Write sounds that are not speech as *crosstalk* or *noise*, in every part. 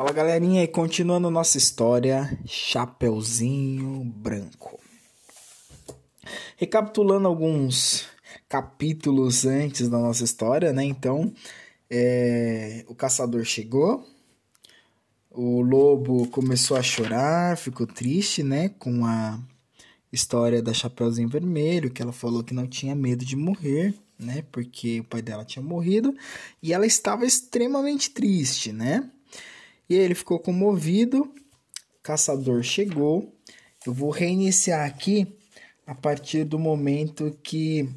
Fala galerinha, e continuando nossa história, Chapeuzinho Branco. Recapitulando alguns capítulos antes da nossa história, né? Então, é, o caçador chegou, o lobo começou a chorar, ficou triste, né? Com a história da Chapeuzinho Vermelho, que ela falou que não tinha medo de morrer, né? Porque o pai dela tinha morrido e ela estava extremamente triste, né? E ele ficou comovido. O caçador chegou. Eu vou reiniciar aqui a partir do momento que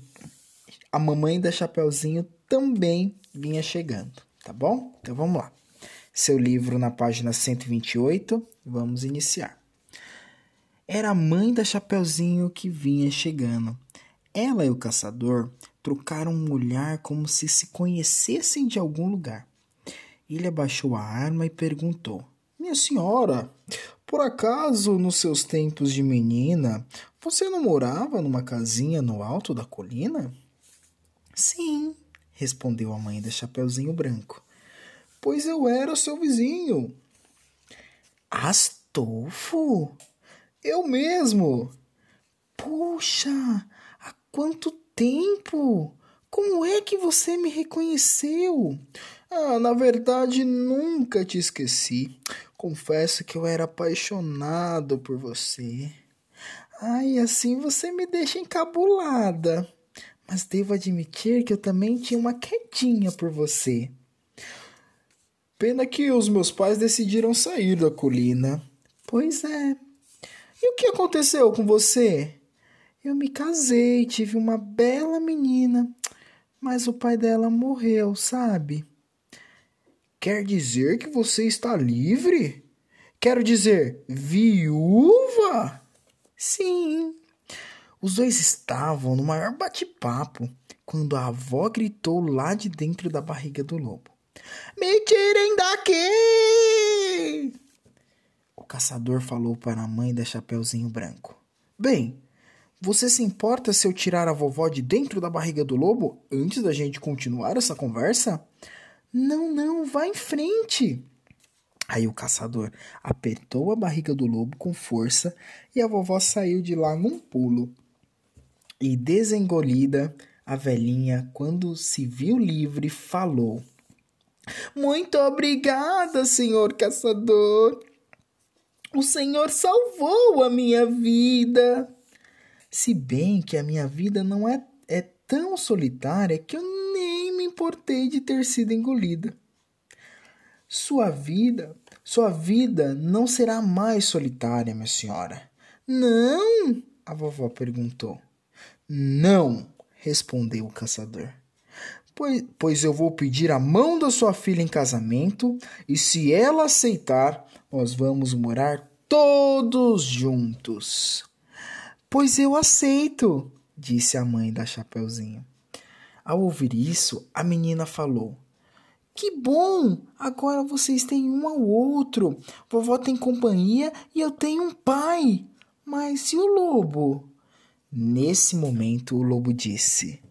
a mamãe da Chapeuzinho também vinha chegando, tá bom? Então vamos lá. Seu livro na página 128, vamos iniciar. Era a mãe da Chapeuzinho que vinha chegando. Ela e o caçador trocaram um olhar como se se conhecessem de algum lugar. Ele abaixou a arma e perguntou: Minha senhora, por acaso nos seus tempos de menina você não morava numa casinha no alto da colina? Sim, respondeu a mãe da Chapeuzinho Branco. Pois eu era seu vizinho. Astolfo? Eu mesmo. Puxa, há quanto tempo? Como é que você me reconheceu? Ah, na verdade, nunca te esqueci. Confesso que eu era apaixonado por você. Ai, assim você me deixa encabulada. Mas devo admitir que eu também tinha uma quedinha por você. Pena que os meus pais decidiram sair da colina. Pois é. E o que aconteceu com você? Eu me casei, tive uma bela menina, mas o pai dela morreu, sabe? Quer dizer que você está livre? Quero dizer, viúva? Sim. Os dois estavam no maior bate-papo quando a avó gritou lá de dentro da barriga do lobo: Me tirem daqui! O caçador falou para a mãe da Chapeuzinho Branco: Bem, você se importa se eu tirar a vovó de dentro da barriga do lobo antes da gente continuar essa conversa? Não, não, vá em frente. Aí o caçador apertou a barriga do lobo com força e a vovó saiu de lá num pulo. E desengolida, a velhinha, quando se viu livre, falou: Muito obrigada, senhor caçador. O senhor salvou a minha vida. Se bem que a minha vida não é, é tão solitária que eu importei de ter sido engolida. Sua vida, sua vida não será mais solitária, minha senhora. Não? A vovó perguntou. Não, respondeu o caçador. Pois, pois eu vou pedir a mão da sua filha em casamento, e se ela aceitar, nós vamos morar todos juntos. Pois eu aceito, disse a mãe da Chapeuzinho. Ao ouvir isso, a menina falou: Que bom! Agora vocês têm um ao outro. Vovó tem companhia e eu tenho um pai. Mas e o lobo? Nesse momento, o lobo disse: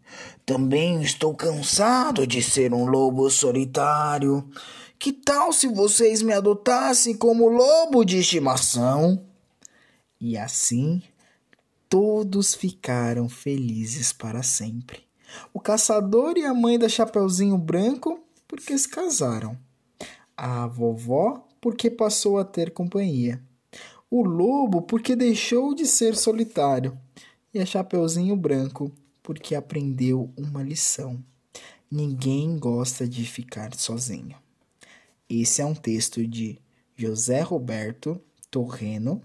Também estou cansado de ser um lobo solitário. Que tal se vocês me adotassem como lobo de estimação? E assim, todos ficaram felizes para sempre o caçador e a mãe da Chapeuzinho Branco porque se casaram, a vovó porque passou a ter companhia, o lobo porque deixou de ser solitário e a Chapeuzinho Branco porque aprendeu uma lição. Ninguém gosta de ficar sozinho. Esse é um texto de José Roberto Torreno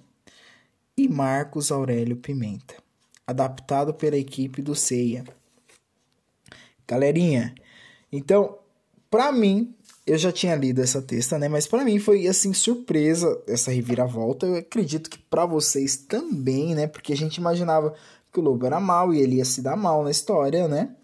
e Marcos Aurélio Pimenta, adaptado pela equipe do CEIA, Galerinha, então, para mim, eu já tinha lido essa texta, né? Mas para mim foi assim surpresa essa reviravolta. Eu acredito que para vocês também, né? Porque a gente imaginava que o lobo era mal e ele ia se dar mal na história, né?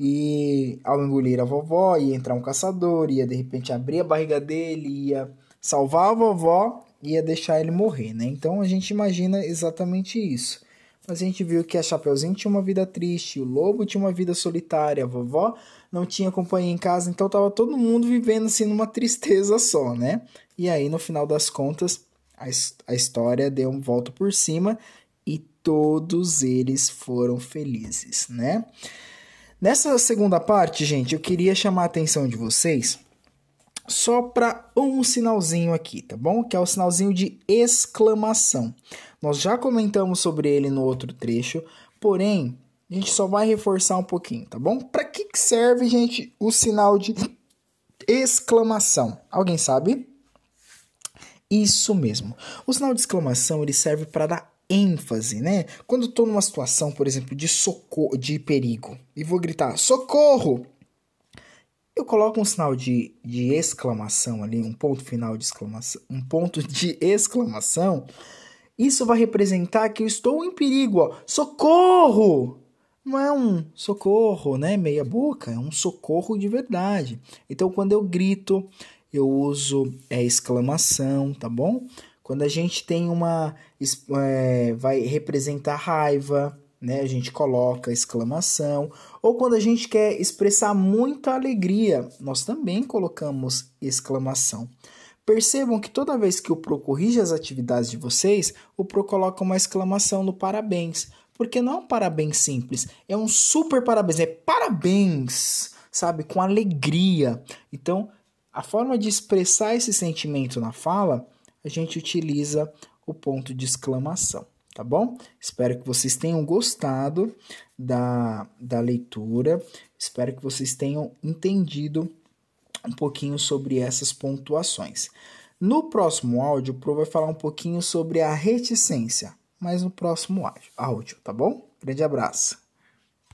E ao engolir a vovó, ia entrar um caçador, ia de repente abrir a barriga dele, ia salvar a vovó ia deixar ele morrer, né? Então a gente imagina exatamente isso. Mas a gente viu que a Chapeuzinho tinha uma vida triste, o Lobo tinha uma vida solitária, a vovó não tinha companhia em casa, então tava todo mundo vivendo assim numa tristeza só, né? E aí, no final das contas, a, a história deu um volta por cima e todos eles foram felizes, né? Nessa segunda parte, gente, eu queria chamar a atenção de vocês só para um sinalzinho aqui, tá bom? Que é o sinalzinho de exclamação. Nós já comentamos sobre ele no outro trecho, porém, a gente só vai reforçar um pouquinho, tá bom? Para que serve, gente, o sinal de exclamação? Alguém sabe? Isso mesmo. O sinal de exclamação ele serve para dar ênfase, né? Quando estou numa situação, por exemplo, de socorro, de perigo, e vou gritar socorro, eu coloco um sinal de, de exclamação ali, um ponto final de exclamação, um ponto *laughs* de exclamação. Isso vai representar que eu estou em perigo, ó. Socorro! Não é um socorro, né? Meia boca, é um socorro de verdade. Então, quando eu grito, eu uso é, exclamação, tá bom? Quando a gente tem uma. É, vai representar raiva, né? A gente coloca exclamação. Ou quando a gente quer expressar muita alegria, nós também colocamos exclamação. Percebam que toda vez que o Pro corrige as atividades de vocês, o Pro coloca uma exclamação no parabéns. Porque não é um parabéns simples, é um super parabéns, é parabéns, sabe? Com alegria. Então, a forma de expressar esse sentimento na fala, a gente utiliza o ponto de exclamação, tá bom? Espero que vocês tenham gostado da, da leitura, espero que vocês tenham entendido um pouquinho sobre essas pontuações. No próximo áudio, o Pro vai falar um pouquinho sobre a reticência, mas no próximo áudio, tá bom? Grande abraço!